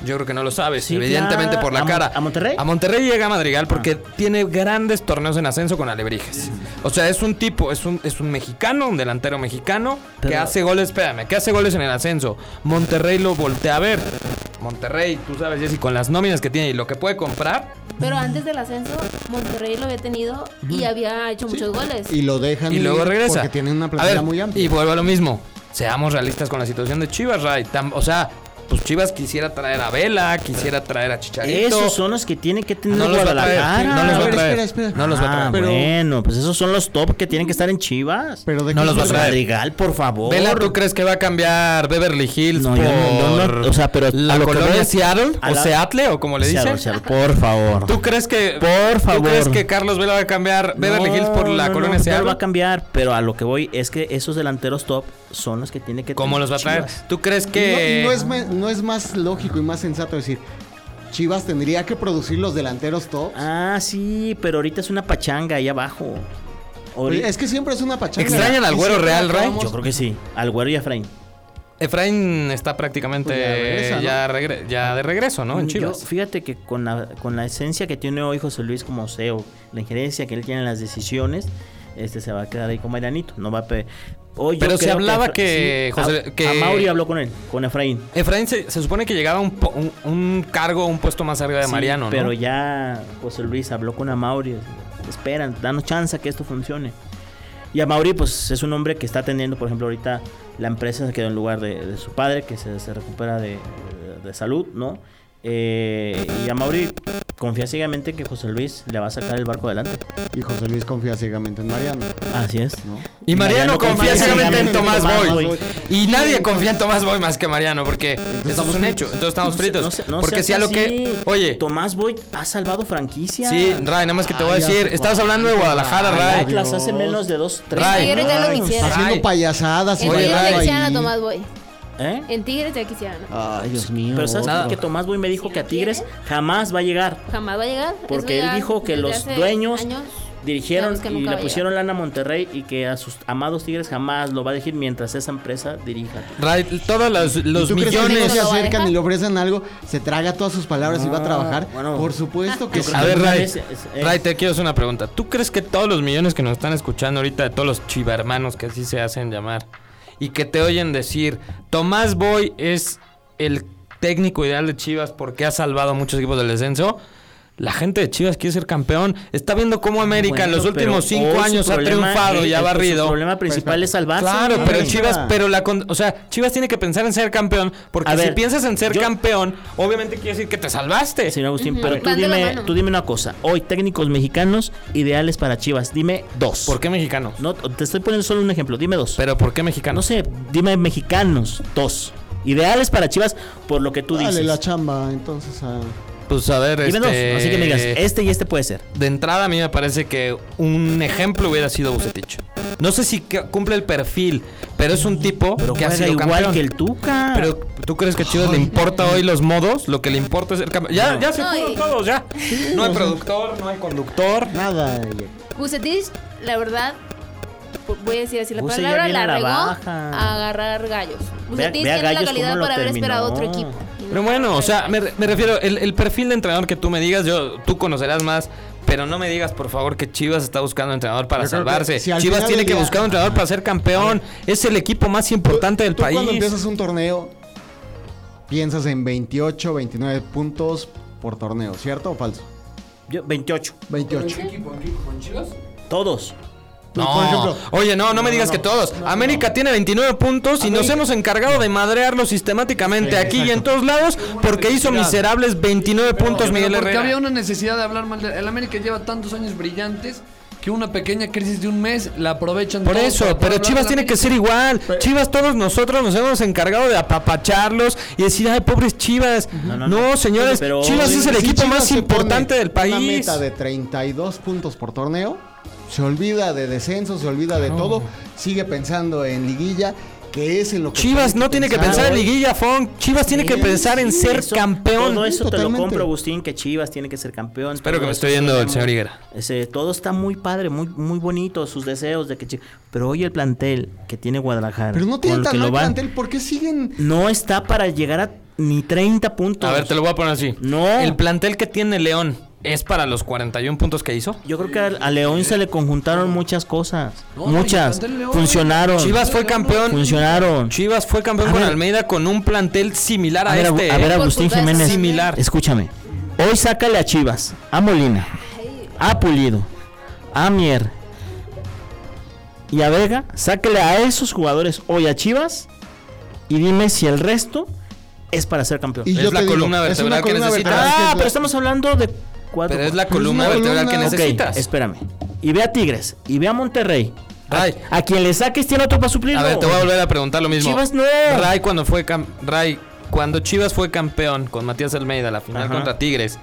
Yo creo que no lo sabes, Sí, evidentemente claro. por la ¿A cara. a Monterrey? A Monterrey llega Madrigal porque tiene grandes torneos en ascenso con Alebrijes. O sea, es un tipo, es un, es un mexicano, un delantero mexicano que hace goles, espérame, que hace goles en el ascenso. Monterrey lo voltea a ver. Monterrey, tú sabes, Jessy, con las nóminas que tiene y lo que puede comprar, Pero antes del ascenso, Monterrey lo había tenido y había hecho muchos goles. Y lo dejan y luego regresa. Porque tienen una A plantilla muy amplia. Y vuelvo a lo mismo. Seamos realistas con la situación de Chivas, Ray. Tam- o sea, pues Chivas quisiera traer a Vela, quisiera traer a Chicharito. Esos son los que tienen que tener No los va a traer, Guadalajara. no los va a traer. espera, espera. No los va a traer. Ah, Pero- bueno, pues esos son los top que tienen que estar en Chivas. Pero de No los va a traer. Madrigal, por favor. Vela, ¿tú crees que va a cambiar Beverly Hills No, por no- no- o sea, pero a la lo que colonia Seattle a o la- Seattle o como le dicen? Seattle, por favor. ¿Tú crees que Por ¿tú favor. crees que Carlos Vela va a cambiar Beverly No, Hills por la no, colonia no, no Seattle? lo va a cambiar, pero a lo que voy es que esos delanteros top son los que tiene que ¿Cómo tener los va a traer? ¿Tú crees que No, no es, me- no es más lógico y más sensato decir, Chivas tendría que producir los delanteros top. Ah, sí, pero ahorita es una pachanga ahí abajo. Ahorita- Es que siempre es una pachanga. ¿Extrañan al Güero Real, Ray? Yo creo que sí. Al Güero y a Efraín. Efraín está prácticamente Pues ya regresa, ¿no? ya, regre- ya de regreso, ¿no? En Yo, Chivas. fíjate que con la, con la esencia que tiene hoy José Luis como CEO, la injerencia que él tiene en las decisiones, este se va a quedar ahí con Marianito. No va a Pero se hablaba Efra- que sí, José- a, que- a Mauri habló con él, con Efraín. Efraín se, se supone que llegaba un, po- un, un cargo, un puesto más arriba de Sí, Mariano, ¿no? Pero ya José Luis habló con Amauri. Esperan, danos chance a que esto funcione. Y Amauri, pues es un hombre que está atendiendo, por ejemplo, ahorita la empresa se quedó en lugar de, de su padre, que se, se recupera de, de- de salud, ¿no? Eh, y Amauri confía ciegamente que José Luis le va a sacar el barco adelante. Y José Luis confía ciegamente en Mariano. Así es. ¿no? Y Mariano confía ciegamente en Tomás Boy. Boy. Y nadie confía en Tomás Boy más que Mariano, porque eso es estamos un hecho. Entonces estamos fritos. No se- no porque seas si a lo que. Oye, Tomás Boy ha salvado franquicia. sí, Ray, nada más que te voy a Ay, decir. sé Estabas hablando de Guadalajara, Al Ray. Atlas hace menos de dos, tres Ray. Tigres ya lo quisieran. Ay. Haciendo payasadas. Oye, Ray. a. Tomás Boy. ¿Eh? En Tigres ya quisieran. Ay, Dios mío. Pero sabes Nada. que Tomás Boy me dijo que a Tigres jamás va a llegar. Jamás va a llegar. Porque él dijo que los dueños años dirigieron y le pusieron lana a Monterrey y que a sus amados Tigres jamás lo va a dirigir mientras esa empresa dirija. Ray, todos los, ¿Y los tú crees que no millones. se ¿Lo va a acercan y le ofrecen algo, se traga todas sus palabras y va a trabajar? bueno. Por supuesto que sí. A ver, Ray, Ray, te quiero hacer una pregunta. ¿Tú crees que todos los millones que nos están escuchando ahorita, de todos los chivarmanos que así se hacen llamar, y que te oyen decir, Tomás Boy es el técnico ideal de Chivas porque ha salvado a muchos equipos del descenso? La gente de Chivas quiere ser campeón. Está viendo cómo América en los últimos cinco años ha triunfado es- y ha el- barrido. Su problema principal es salvarse. Claro, pero Pero Chivas, Chivas- pero la, con- o sea, Chivas tiene que pensar en ser campeón, porque A si ver, piensas en ser yo- campeón, obviamente quiere decir que te salvaste. Señor Agustín, pero tú dime, tú dime una cosa. Hoy, técnicos mexicanos ideales para Chivas. Dime dos. ¿Por qué mexicanos? No, te estoy poniendo solo un ejemplo. Dime dos. Pero ¿por qué no mexicanos? sé, dime mexicanos. Dos. Ideales para Chivas por lo que tú Dale dices. la chamba, entonces. a- Pues a ver, Dime este... dos. Así que me digas, este y este puede ser. De entrada a mí me parece que un ejemplo hubiera sido Bucetich. No sé si cumple el perfil, pero es un tipo Pero que ha sido igual campeón. que el Tuca. Pero ¿tú crees que a Chivas le importa hoy los modos? Lo que le importa es el campeón. Ya, ya se No, fueron y- todos, ya. No hay productor, no hay conductor. Nada. Bucetich, la verdad, voy a decir así la Buse palabra, la regó a agarrar gallos. Bucetich tiene la calidad para haber esperado terminó. otro equipo. Pero bueno, o sea, me, me refiero, el, el perfil de entrenador que tú me digas, yo, tú conocerás más. Pero no me digas, por favor, que Chivas está buscando un entrenador para salvarse. si Chivas tiene que buscar un entrenador para ser campeón. Es el equipo más importante del Tú país. cuando empiezas un torneo, piensas en 28, 29 puntos por torneo, ¿cierto o falso? Yo, 28. 28. equipo? ¿Equipo con Chivas? Todos. Pues, No, por ejemplo, oye, no, no me digas que todos. América tiene 29 puntos y nos hemos encargado de madrearlo sistemáticamente Sí, aquí y en todos lados porque hizo miserables 29 puntos Pero Miguel porque Herrera. había una necesidad de hablar mal de... El América lleva tantos años brillantes que una pequeña crisis de un mes la aprovechan Por eso, pero Chivas tiene que ser igual. Chivas, todos nosotros nos hemos encargado de apapacharlos y decir, ay, pobres Chivas. No, No, no, no. señores, Pero- Chivas es el si equipo Chivas más importante del país. Una meta de 32 puntos por torneo, se olvida de descenso, se olvida de todo, sigue pensando en liguilla, que es en lo que Chivas no tiene que pensar en liguilla, Fon. Chivas tiene que Sí, pensar en ser Eso- campeón. Todo eso te lo compro, Agustín, que Chivas tiene que ser campeón. Espero que me esté viendo el señor Higuera. Ese, todo está muy padre, muy, muy bonito, sus deseos de que... Pero hoy el plantel que tiene Guadalajara... Pero no tiene tan que mal van- plantel, ¿por qué siguen? No está para llegar a ni 30 puntos. A ver, te lo voy a poner así. No. El plantel que tiene León es para los 41 puntos que hizo. Yo creo que a, León se le conjuntaron muchas cosas. No, muchas. León- Funcionaron. Chivas fue campeón. Funcionaron. Chivas fue campeón A con ver. Almeida con un plantel similar a, A ver, este. a ver, ¿eh? Agustín Jiménez. Similar. Escúchame. Hoy sácale a Chivas, a Molina, a Pulido, a Mier y a Vega. Sácale a esos jugadores hoy a Chivas y dime si el resto es para ser campeón. Y Es yo la digo, columna es una vertebral que columna ah, pero estamos hablando de cuatro. Pero es la columna vertebral que columna- necesitas. espérame. Y ve a Tigres, y ve a Monterrey. A, Ay. a quien le saques tiene otro para suplirlo. A ver, te voy a volver a preguntar lo mismo. Chivas no. Ray cuando fue cam- Ray, cuando Chivas fue campeón con Matías Almeida la final Ajá. contra Tigres,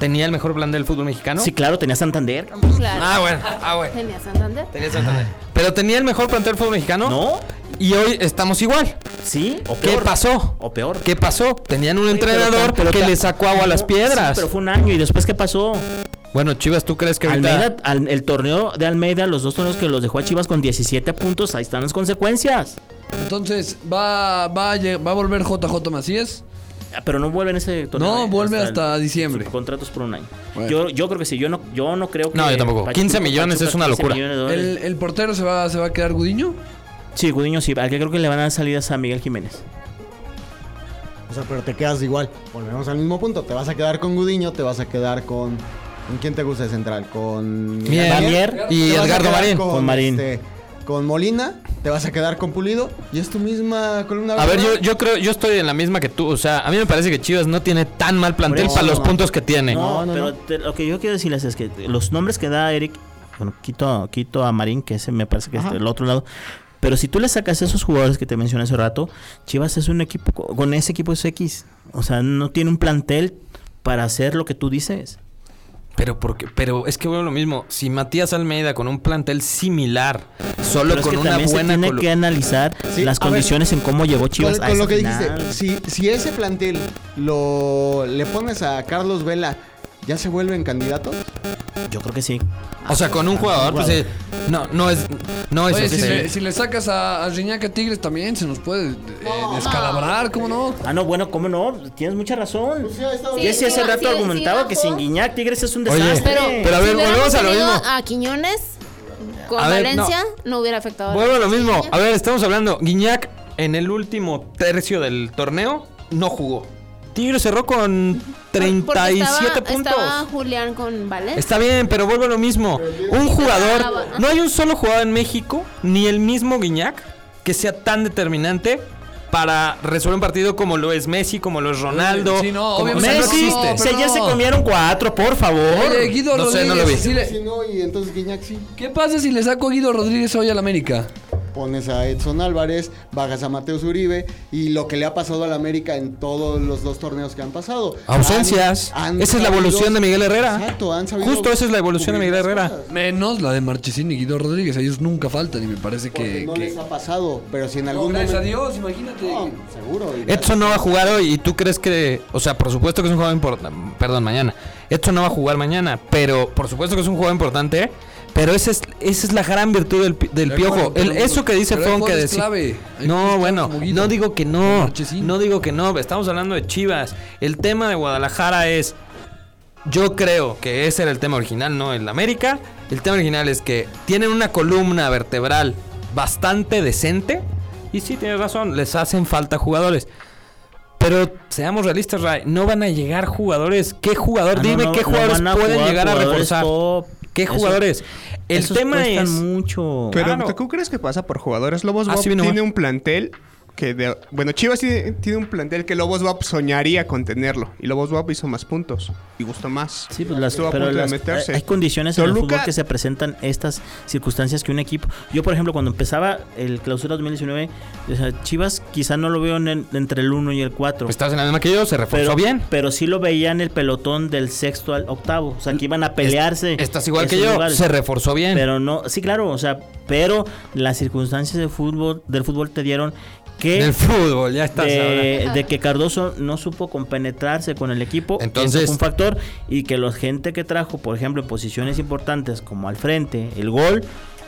¿tenía el mejor plan del fútbol mexicano? Sí, claro, tenía Santander. Claro. Ah, bueno, ah, bueno. Tenía Santander. Tenía Santander. Pero tenía el mejor plantel del fútbol mexicano. ¿No? Y hoy estamos igual. Sí, o ¿Qué pasó? O peor. ¿Qué pasó? Tenían un entrenador pero que le sacó agua a las piedras. sí, pero fue un año y después ¿qué pasó? Bueno, Chivas, ¿tú crees que ahorita... Almeida, al- el torneo de Almeida, los dos torneos que los dejó a Chivas con 17 puntos, ahí están las consecuencias. Entonces, ¿va, va, ¿va a volver JJ Macías? Ah, Pero no vuelve en ese torneo. No, eh, vuelve el- hasta diciembre. contratos por un año. Bueno. Yo, yo creo que sí, yo no, yo no creo que. No, yo tampoco. 15 millones es una 15 locura. ¿El, el portero se va, se va a quedar Gudiño? Sí, Gudiño sí. Al que creo que le van a dar salidas a Miguel Jiménez. O sea, pero te quedas igual. Volvemos al mismo punto. Te vas a quedar con Gudiño, te vas a quedar con. ¿Con quién te gusta de central? Con. Mier y Edgardo Marín. Con Marín. este, con Molina, te vas a quedar con Pulido y es tu misma columna. A ver, yo, creo, yo estoy en la misma que tú. O sea, a mí me parece que Chivas no tiene tan mal plantel para los no. puntos que tiene. No, No, pero no. te- lo que yo quiero decirles es que los nombres que da Eric, bueno, quito, quito a Marín, que ese me parece que es Ajá. del otro lado. Pero si tú le sacas esos jugadores que te mencioné hace rato, Chivas es un equipo, co- con ese equipo es X. O sea, no tiene un plantel para hacer lo que tú dices. Pero porque, pero es que bueno lo mismo. Si Matías Almeida con un plantel similar, solo Pero es con que una también buena se tiene que analizar Sí, las a ver, condiciones en cómo llegó Chivas con, a con lo que final. dijiste, si, si ese plantel lo le pones a Carlos Vela, ¿ya se vuelven candidatos? Yo creo que sí. O sea, con un jugador, pues sí. No, no es, no es Oye, eso, si, sí. le, si le sacas a, a Riñaca Tigres también se nos puede eh, descalabrar, ¿cómo no? Ah, no, bueno, ¿cómo no? Tienes mucha razón. Pues sí, hace sí, rato sí, argumentaba sí, que sin Guiñac Tigres es un Oye, desastre. Pero, Pero a ver, si volvemos a lo mismo. A Quiñones con A ver, Valencia no. hubiera afectado. Vuelvo a lo mismo. A ver, estamos hablando. Guiñac en el último tercio del torneo no jugó. Tigre cerró con Porque 37 estaba, puntos. Estaba Julián con Valencia. Está bien, pero vuelvo a lo mismo. Un jugador, no hay un solo jugador en México, ni el mismo Guiñac, que sea tan determinante para resolver un partido como lo es Messi, como lo es Ronaldo. Sí, no, como- obviamente o sea, Messi, no existe. no, se- ya no. se comieron cuatro, por favor. Oye, Guido No sé, Rodríguez. no lo vi. sí le- Si no, y entonces Guiñac sí. ¿Qué pasa si le saco a Guido Rodríguez hoy al América? Pones a Edson Álvarez, bajas a Mateus Uribe y lo que le ha pasado al América en todos los dos torneos que han pasado. Ausencias. Han- han esa es la evolución de Miguel Herrera. Exacto, han sabido Justo esa es la evolución de Miguel Herrera. cosas. Menos la de Marchesín y Guido Rodríguez. Ellos nunca faltan y me parece Porque que... no que- les ha pasado, pero si en No, algún gracias a momento... Dios, imagínate. No, seguro. Edson no va a jugar hoy y tú crees que, o sea, por supuesto que es un jugador importante, perdón, mañana. Edson no va a jugar mañana, pero por supuesto que es un jugador importante, pero esa es, esa es la gran virtud del, del De piojo. El- eso que dice Fon que decía. No, bueno, no digo que no, no digo que no, estamos hablando de Chivas. El tema de Guadalajara es, yo creo que ese era el tema original, no el América. El tema original es que tienen una columna vertebral bastante decente. Y sí, tienes razón, les hacen falta jugadores. Pero seamos realistas, Ray, no van a llegar jugadores. ¿Qué jugador? Ah, no, Dime no, qué no jugadores pueden jugar llegar a reforzar. top. ¿Qué Eso- jugadores? El tema es. mucho. Pero Claro. ¿tú crees que pasa por jugadores? Lobos Ah, Bob sí vino tiene un plantel que de- bueno, Chivas tiene, tiene un plantel que Lobos Bob soñaría con tenerlo y Lobos Bob hizo más puntos y gustó más. Sí, pues las, Estuvo a pero de meterse. hay condiciones en el Toluca- fútbol que se presentan estas circunstancias que un equipo. Yo, por ejemplo, cuando empezaba el clausura 2019, o sea, Chivas quizá no lo veo en el- entre el 1 y el 4. Estás en la misma que yo, se reforzó Pero, bien. pero sí lo veía en el pelotón del sexto al octavo. O sea, que iban a pelearse. Estás igual que yo, lugares. se reforzó bien. Pero no, sí, claro, o sea, pero las circunstancias de fútbol, del fútbol te dieron que Del fútbol, ya estás de, ahora. de que Cardoso no supo compenetrarse con el equipo. Entonces- fue un factor. Y que la gente que trajo, por ejemplo, en posiciones importantes como al frente, el gol,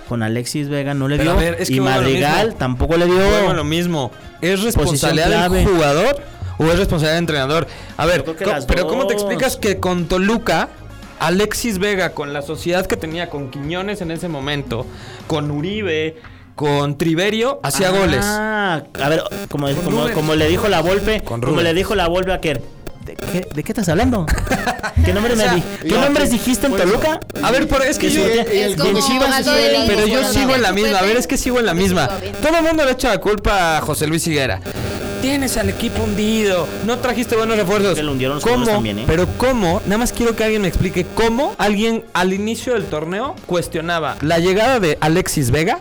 con Alexis Vega no le dio. a ver, es que y Madrigal tampoco le dio. A lo mismo. ¿Es responsabilidad del jugador o es responsabilidad del entrenador? A ver, pero ¿cómo te explicas que con Toluca, Alexis Vega, con la sociedad que tenía con Quiñones en ese momento, con Uribe, con Triverio, hacía Ah, goles? A ver, como, como, Rubén. como le dijo la Volpe, como le dijo la Volpe a Kerr. ¿De qué, de qué estás hablando? ¿Qué nombres, me O sea, di- ¿qué ya, nombres dijiste en. Toluca? A ver, pero es que yo... Es como Chivas de Lili, Pero yo sigo en la misma. A ver, es que sigo en la misma. Todo el mundo le echa la culpa a José Luis Higuera. Tienes al equipo hundido. No trajiste buenos refuerzos. Que lo hundieron los ¿Cómo? también, ¿eh? Pero cómo, nada más quiero que alguien me explique cómo alguien al inicio del torneo cuestionaba la llegada de Alexis Vega,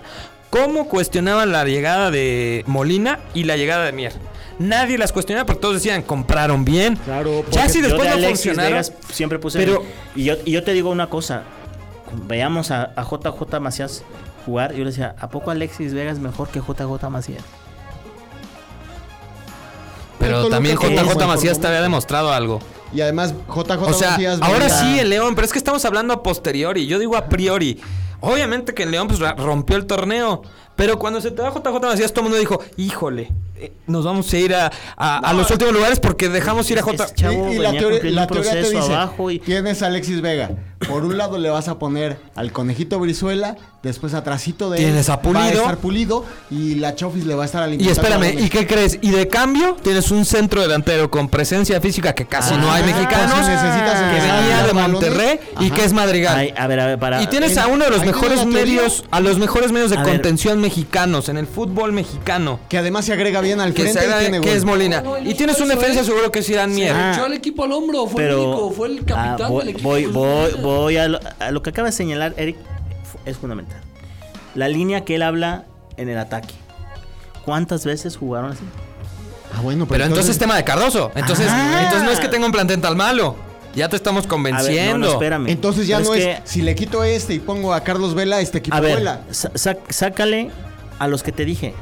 cómo cuestionaba la llegada de Molina y la llegada de Mier. Nadie las cuestionaba, pero todos decían, compraron bien. Claro, ya porque si Yo después de no Alexis funcionaron. Vegas siempre puse. pero- y, yo, y yo te digo una cosa. Veamos a, a JJ Macías jugar. Yo le decía, ¿a poco Alexis Vegas es mejor que JJ Macías? Pero también JJ Macías te había demostrado algo. Y además, JJ O sea, Macías ahora sí el León, pero es que estamos hablando a posteriori. Yo digo a priori. Obviamente que el León pues, rompió el torneo. Pero cuando se te va JJ Macías, todo el mundo dijo, híjole, eh, nos vamos a ir a, a- a los últimos lugares porque dejamos ir a J. Es- chavo y, y la teoría, la te dice, abajo y- tienes a Alexis Vega. Por un lado le vas a poner al conejito Brizuela, después atrásito de él Tienes a va a Pulido. estar pulido y la Chofis le va a estar Y alimentando. espérame, balones. ¿y qué crees? Y de cambio, tienes un centro delantero con presencia física que casi no hay Ah, mexicanos. pues si necesitas que venía de. Monterrey y que es Madrigal. Ay, a ver, a ver, para. Y tienes en- a uno de los mejores medios, a los mejores medios de A ver. contención mexicanos en el fútbol mexicano. Que además se agrega bien al Que, frente se y haga- tiene que gol. es Molina. No, no, y tienes un eso defensa es. seguro que es Irán Mier. Ah. Echó al equipo al hombro, fue el único, fue el ah, capitán voy, del equipo. voy, voy, voy a, lo, a lo que acaba de señalar Eric es fundamental. La línea que él habla en el ataque. ¿Cuántas veces jugaron así? Ah, bueno, Pero entonces tema de Cardoso. Entonces, Ah. entonces no es que tenga un plantel tan malo. Ya te estamos A ver, convenciendo. no, no, espérame. Entonces ya Pero no es, que- si le quito este y pongo a Carlos Vela, este equipo A ver, sácale a los que te dije.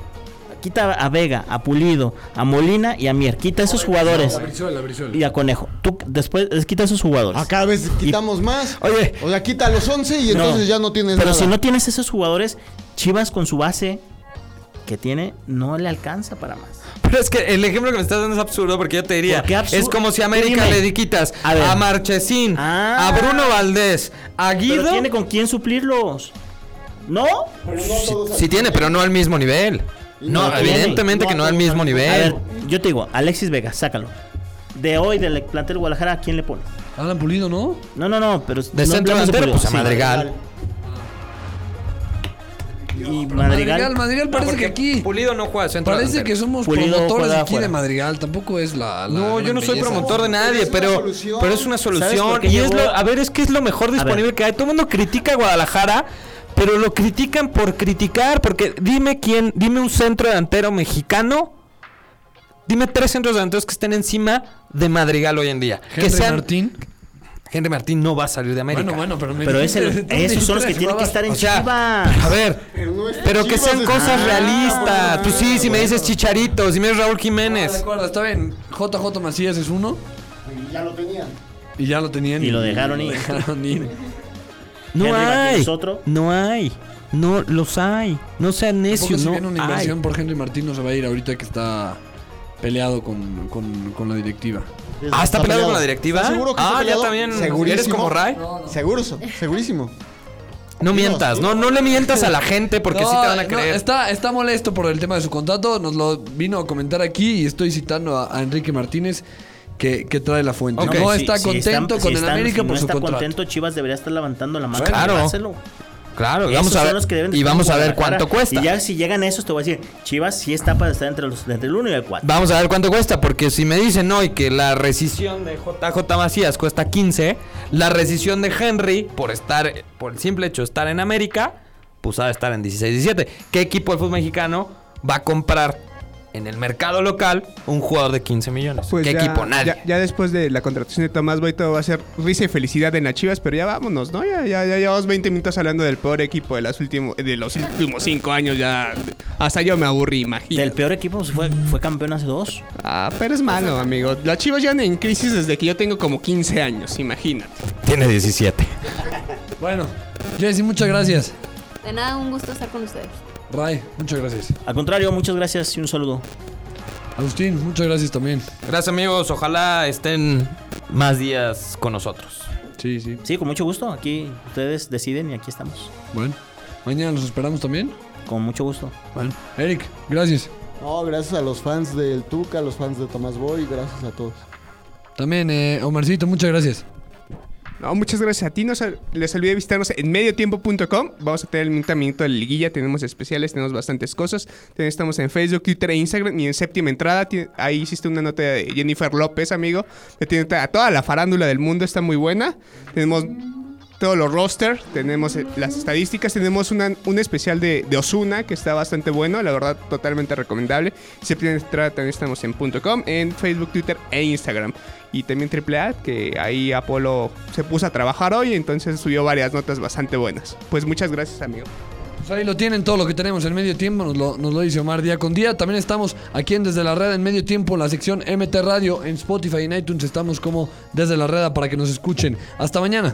Quita a Vega, a Pulido, a Molina y a Mier. Quita esos jugadores. La Brizuela, Brizuela. Y a Conejo. Tú después quita esos jugadores. A cada vez quitamos más. Oye. O sea, quita a los 11 y No, entonces ya no tienes Pero nada. si no tienes esos jugadores, Chivas con su base que tiene no le alcanza para más. Pero es que el ejemplo que me estás dando es absurdo porque yo te diría, ¿Por qué absurdo? es como si a América dime. le quitas A a Marchesín, Ah. a Bruno Valdés, a Pero Guido. tiene con quién suplirlos. ¿No? Sí, sí tiene, pero no al mismo nivel. No, evidentemente No que no al mismo al- A nivel. ver, yo te digo, Alexis Vega, sácalo. De hoy del plantel Guadalajara, ¿a quién le pone? Alan Pulido, ¿no? No, no, no, pero De no centro delantero, pues a sí. Madrigal. Y Madrigal, Madrigal. Madrigal parece que aquí. Pulido no juega de centro Parece delantero. que somos Pulido promotores aquí de. Madrigal. Tampoco es la. la No, yo no soy promotor de nadie, pero, pero es una ¿Sabes solución. Y es lo, a ver, es que es lo mejor disponible que hay. Todo el mundo critica a Guadalajara, pero lo critican por criticar. Porque dime quién, dime un centro delantero mexicano. Dime tres centros delanteros que estén encima de Madrigal hoy en día. Henry que sean. Martín. Henry Martín no va a salir de América. Bueno, bueno, pero me Pero es el- esos son los que tienen que estar en O sea, Chivas. a ver, pero que sean cosas realistas. Tú sí, si me dices Chicharito, si me dices Raúl Ah, de Jiménez. acuerdo, está bien. JJ Macías es uno. Y ya lo tenían. Y ya lo tenían. Y lo dejaron ir. dejaron ir. No Henry hay. es otro. No hay. No los hay. No sean necios. si No viene una hay. inversión por Henry Martín no se va a ir ahorita que está peleado con, con, con la directiva. Ah, ¿está peleado con la directiva? ¿Estás seguro que está ah, ya también. Segurísimo. ¿Eres como Ray? Seguro, segurísimo. No mientas, no, no le mientas a la gente porque sí te van a no, creer. está, está molesto por el tema de su contrato. Nos lo vino a comentar aquí y estoy citando a, a Enrique Martínez que, que trae la fuente. No está si contento están- con si el están- América si por no su está contrato. contento, Chivas debería estar levantando la mano. Claro. para dárselo. Claro, y vamos a ver. de Y vamos a ver cuánto cuesta. Y ya si llegan a esos, te voy a decir, Chivas sí está para estar entre, los, entre el 1 y el 4. Vamos a ver cuánto cuesta, porque si me dicen hoy que la rescisión de JJ Macías cuesta 15, la rescisión de Henry, por estar, por el simple hecho de estar en América, pues ha de estar en 16-17. ¿Qué equipo del fútbol mexicano va a comprar en el mercado local un jugador de 15 millones? Pues ¿Qué ya- equipo? Nadie. Ya, ya después de la contratación de Tomás Boy todo va a ser risa y felicidad en las Chivas, pero ya vámonos, ¿no? Ya, ya, ya llevamos 20 minutos hablando del peor equipo de, las últimos, de los últimos 5 años, ya hasta yo me aburrí, Del imagínate. peor equipo fue, fue campeón hace dos. Ah, pero es malo, amigo. Las Chivas ya en crisis desde que yo tengo como 15 años, imagínate. Tiene 17. Bueno, Jessy, muchas gracias. De nada, un gusto estar con ustedes. Ray, muchas gracias. Al contrario, muchas gracias y un saludo. Agustín, muchas gracias también. Gracias amigos, ojalá estén más días con nosotros. Sí, sí. Sí, con mucho gusto. Aquí ustedes deciden y aquí estamos. Bueno, mañana los esperamos también. Con mucho gusto. Bueno, Eric, gracias. No, gracias a los fans del Tuca, a los fans de Tomás Boy, gracias a todos. También, eh, Omarcito, muchas gracias. No, muchas gracias a ti. No les olvidé visitarnos en mediotiempo.com. Vamos a tener el minuto de la liguilla. Tenemos especiales, tenemos bastantes cosas. Estamos en Facebook, Twitter e Instagram. Y en séptima entrada, ahí hiciste una nota de Jennifer López, amigo. Que tiene toda la farándula del mundo. Está muy buena. Tenemos todos los rosters, tenemos eh, las estadísticas, tenemos una, un especial de, Osuna que está bastante bueno, la verdad totalmente recomendable. Siempre entrar, también estamos en .com, en Facebook, Twitter e Instagram. Y también AAA, que ahí Apolo se puso a trabajar hoy, entonces subió varias notas bastante buenas. Pues muchas gracias amigo. Pues ahí lo tienen todo lo que tenemos en medio tiempo, nos lo, nos lo, dice Omar día con día. También estamos aquí en Desde la Red en medio tiempo, en la sección MT Radio, en Spotify y iTunes. Estamos como Desde la Red para que nos escuchen. Hasta mañana.